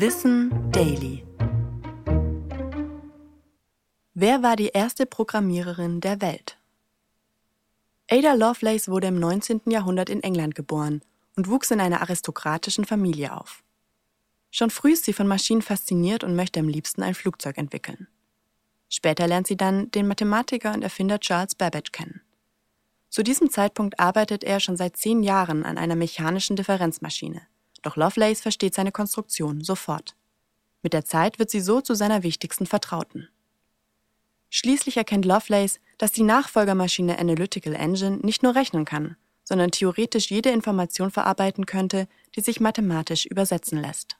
Wissen Daily. Wer war die erste Programmiererin der Welt? Ada Lovelace wurde im 19. Jahrhundert in England geboren und wuchs in einer aristokratischen Familie auf. Schon früh ist sie von Maschinen fasziniert und möchte am liebsten ein Flugzeug entwickeln. Später lernt sie dann den Mathematiker und Erfinder Charles Babbage kennen. Zu diesem Zeitpunkt arbeitet er schon seit zehn Jahren an einer mechanischen Differenzmaschine. Doch Lovelace versteht seine Konstruktion sofort. Mit der Zeit wird sie so zu seiner wichtigsten Vertrauten. Schließlich erkennt Lovelace, dass die Nachfolgermaschine Analytical Engine nicht nur rechnen kann, sondern theoretisch jede Information verarbeiten könnte, die sich mathematisch übersetzen lässt.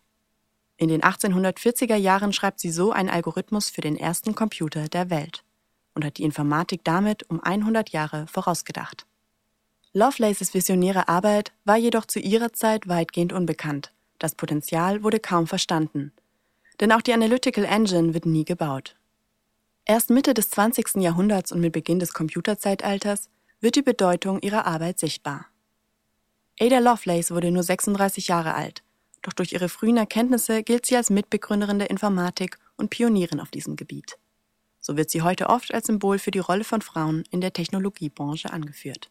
In den 1840er Jahren schreibt sie so einen Algorithmus für den ersten Computer der Welt und hat die Informatik damit um 100 Jahre vorausgedacht. Lovelaces visionäre Arbeit war jedoch zu ihrer Zeit weitgehend unbekannt. Das Potenzial wurde kaum verstanden. Denn auch die Analytical Engine wird nie gebaut. Erst Mitte des 20. Jahrhunderts und mit Beginn des Computerzeitalters wird die Bedeutung ihrer Arbeit sichtbar. Ada Lovelace wurde nur 36 Jahre alt doch durch ihre frühen Erkenntnisse gilt sie als Mitbegründerin der Informatik und Pionierin auf diesem Gebiet. So wird sie heute oft als Symbol für die Rolle von Frauen in der Technologiebranche angeführt.